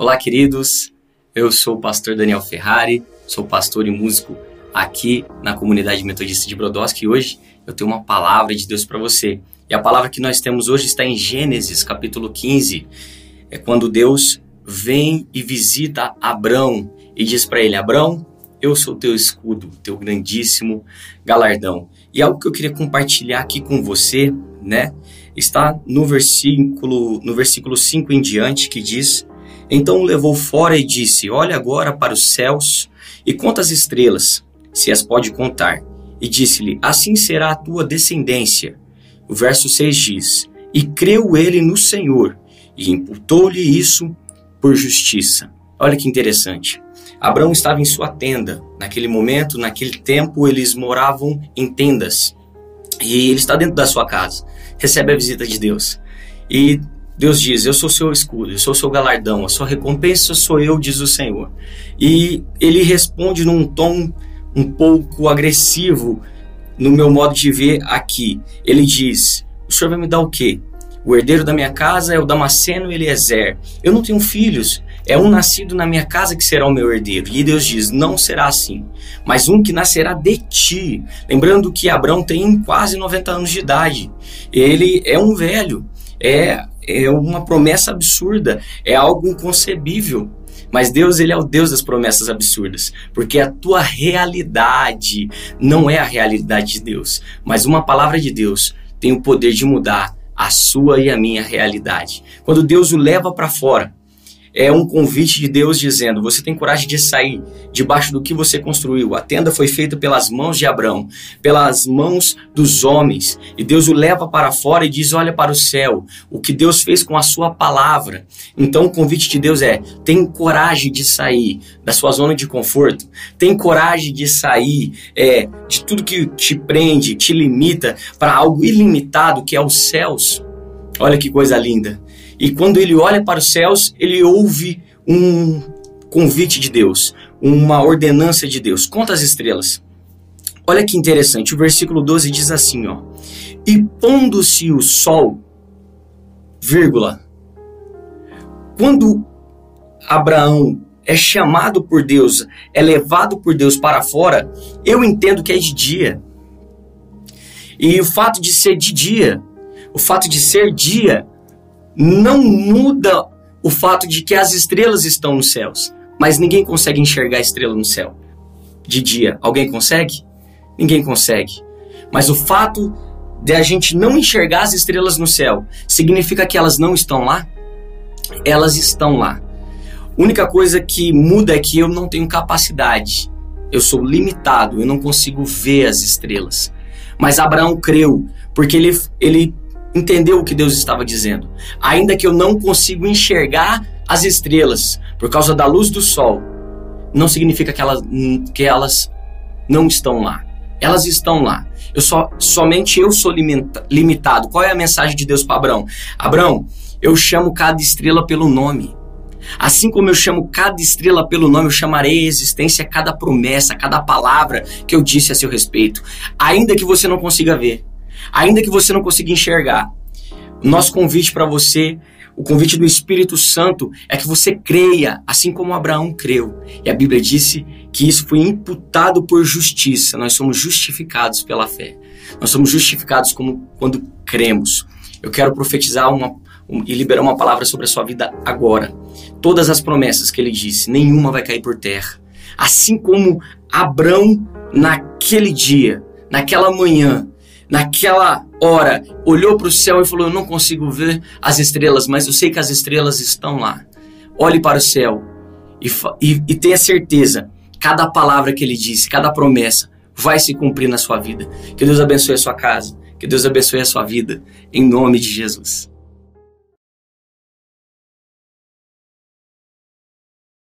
Olá, queridos. Eu sou o pastor Daniel Ferrari, sou pastor e músico aqui na comunidade metodista de Brodowski e hoje eu tenho uma palavra de Deus para você. E a palavra que nós temos hoje está em Gênesis, capítulo 15. É quando Deus vem e visita Abrão e diz para ele: Abrão, eu sou teu escudo, teu grandíssimo galardão. E algo que eu queria compartilhar aqui com você, né? Está no versículo no versículo 5 em diante que diz: então o levou fora e disse: Olha agora para os céus e conta as estrelas, se as pode contar. E disse-lhe: Assim será a tua descendência. O verso 6 diz: E creu ele no Senhor, e imputou-lhe isso por justiça. Olha que interessante. Abraão estava em sua tenda. Naquele momento, naquele tempo, eles moravam em tendas. E ele está dentro da sua casa. Recebe a visita de Deus. E Deus diz: Eu sou seu escudo, eu sou seu galardão, a sua recompensa sou eu, diz o Senhor. E ele responde num tom um pouco agressivo no meu modo de ver aqui. Ele diz: O senhor vai me dar o quê? O herdeiro da minha casa é o Damasceno Eliezer. Eu não tenho filhos. É um nascido na minha casa que será o meu herdeiro. E Deus diz: Não será assim, mas um que nascerá de ti. Lembrando que Abraão tem quase 90 anos de idade. Ele é um velho. É é uma promessa absurda, é algo inconcebível. Mas Deus, ele é o Deus das promessas absurdas, porque a tua realidade não é a realidade de Deus, mas uma palavra de Deus tem o poder de mudar a sua e a minha realidade. Quando Deus o leva para fora, é um convite de Deus dizendo: você tem coragem de sair debaixo do que você construiu. A tenda foi feita pelas mãos de Abraão, pelas mãos dos homens, e Deus o leva para fora e diz: olha para o céu, o que Deus fez com a sua palavra. Então o convite de Deus é: tem coragem de sair da sua zona de conforto, tem coragem de sair é, de tudo que te prende, te limita para algo ilimitado que é os céus. Olha que coisa linda. E quando ele olha para os céus, ele ouve um convite de Deus, uma ordenança de Deus. Conta as estrelas. Olha que interessante, o versículo 12 diz assim, ó: "E pondo-se o sol, vírgula, quando Abraão é chamado por Deus, é levado por Deus para fora, eu entendo que é de dia. E o fato de ser de dia, o fato de ser dia, não muda o fato de que as estrelas estão nos céus, mas ninguém consegue enxergar a estrela no céu de dia. Alguém consegue? Ninguém consegue. Mas o fato de a gente não enxergar as estrelas no céu significa que elas não estão lá? Elas estão lá. A única coisa que muda é que eu não tenho capacidade. Eu sou limitado, eu não consigo ver as estrelas. Mas Abraão creu, porque ele, ele entendeu o que Deus estava dizendo. Ainda que eu não consiga enxergar as estrelas por causa da luz do sol, não significa que elas, que elas não estão lá. Elas estão lá. Eu só, somente eu sou limita, limitado. Qual é a mensagem de Deus para Abraão? Abraão, eu chamo cada estrela pelo nome. Assim como eu chamo cada estrela pelo nome, eu chamarei a existência cada promessa, cada palavra que eu disse a seu respeito. Ainda que você não consiga ver, ainda que você não consiga enxergar. O nosso convite para você, o convite do Espírito Santo, é que você creia, assim como Abraão creu. E a Bíblia disse que isso foi imputado por justiça. Nós somos justificados pela fé. Nós somos justificados como quando cremos. Eu quero profetizar uma, um, e liberar uma palavra sobre a sua vida agora. Todas as promessas que ele disse, nenhuma vai cair por terra. Assim como Abraão naquele dia, naquela manhã, naquela hora, olhou para o céu e falou: Eu não consigo ver as estrelas, mas eu sei que as estrelas estão lá. Olhe para o céu e, e, e tenha certeza: cada palavra que ele disse, cada promessa vai se cumprir na sua vida. Que Deus abençoe a sua casa, que Deus abençoe a sua vida, em nome de Jesus.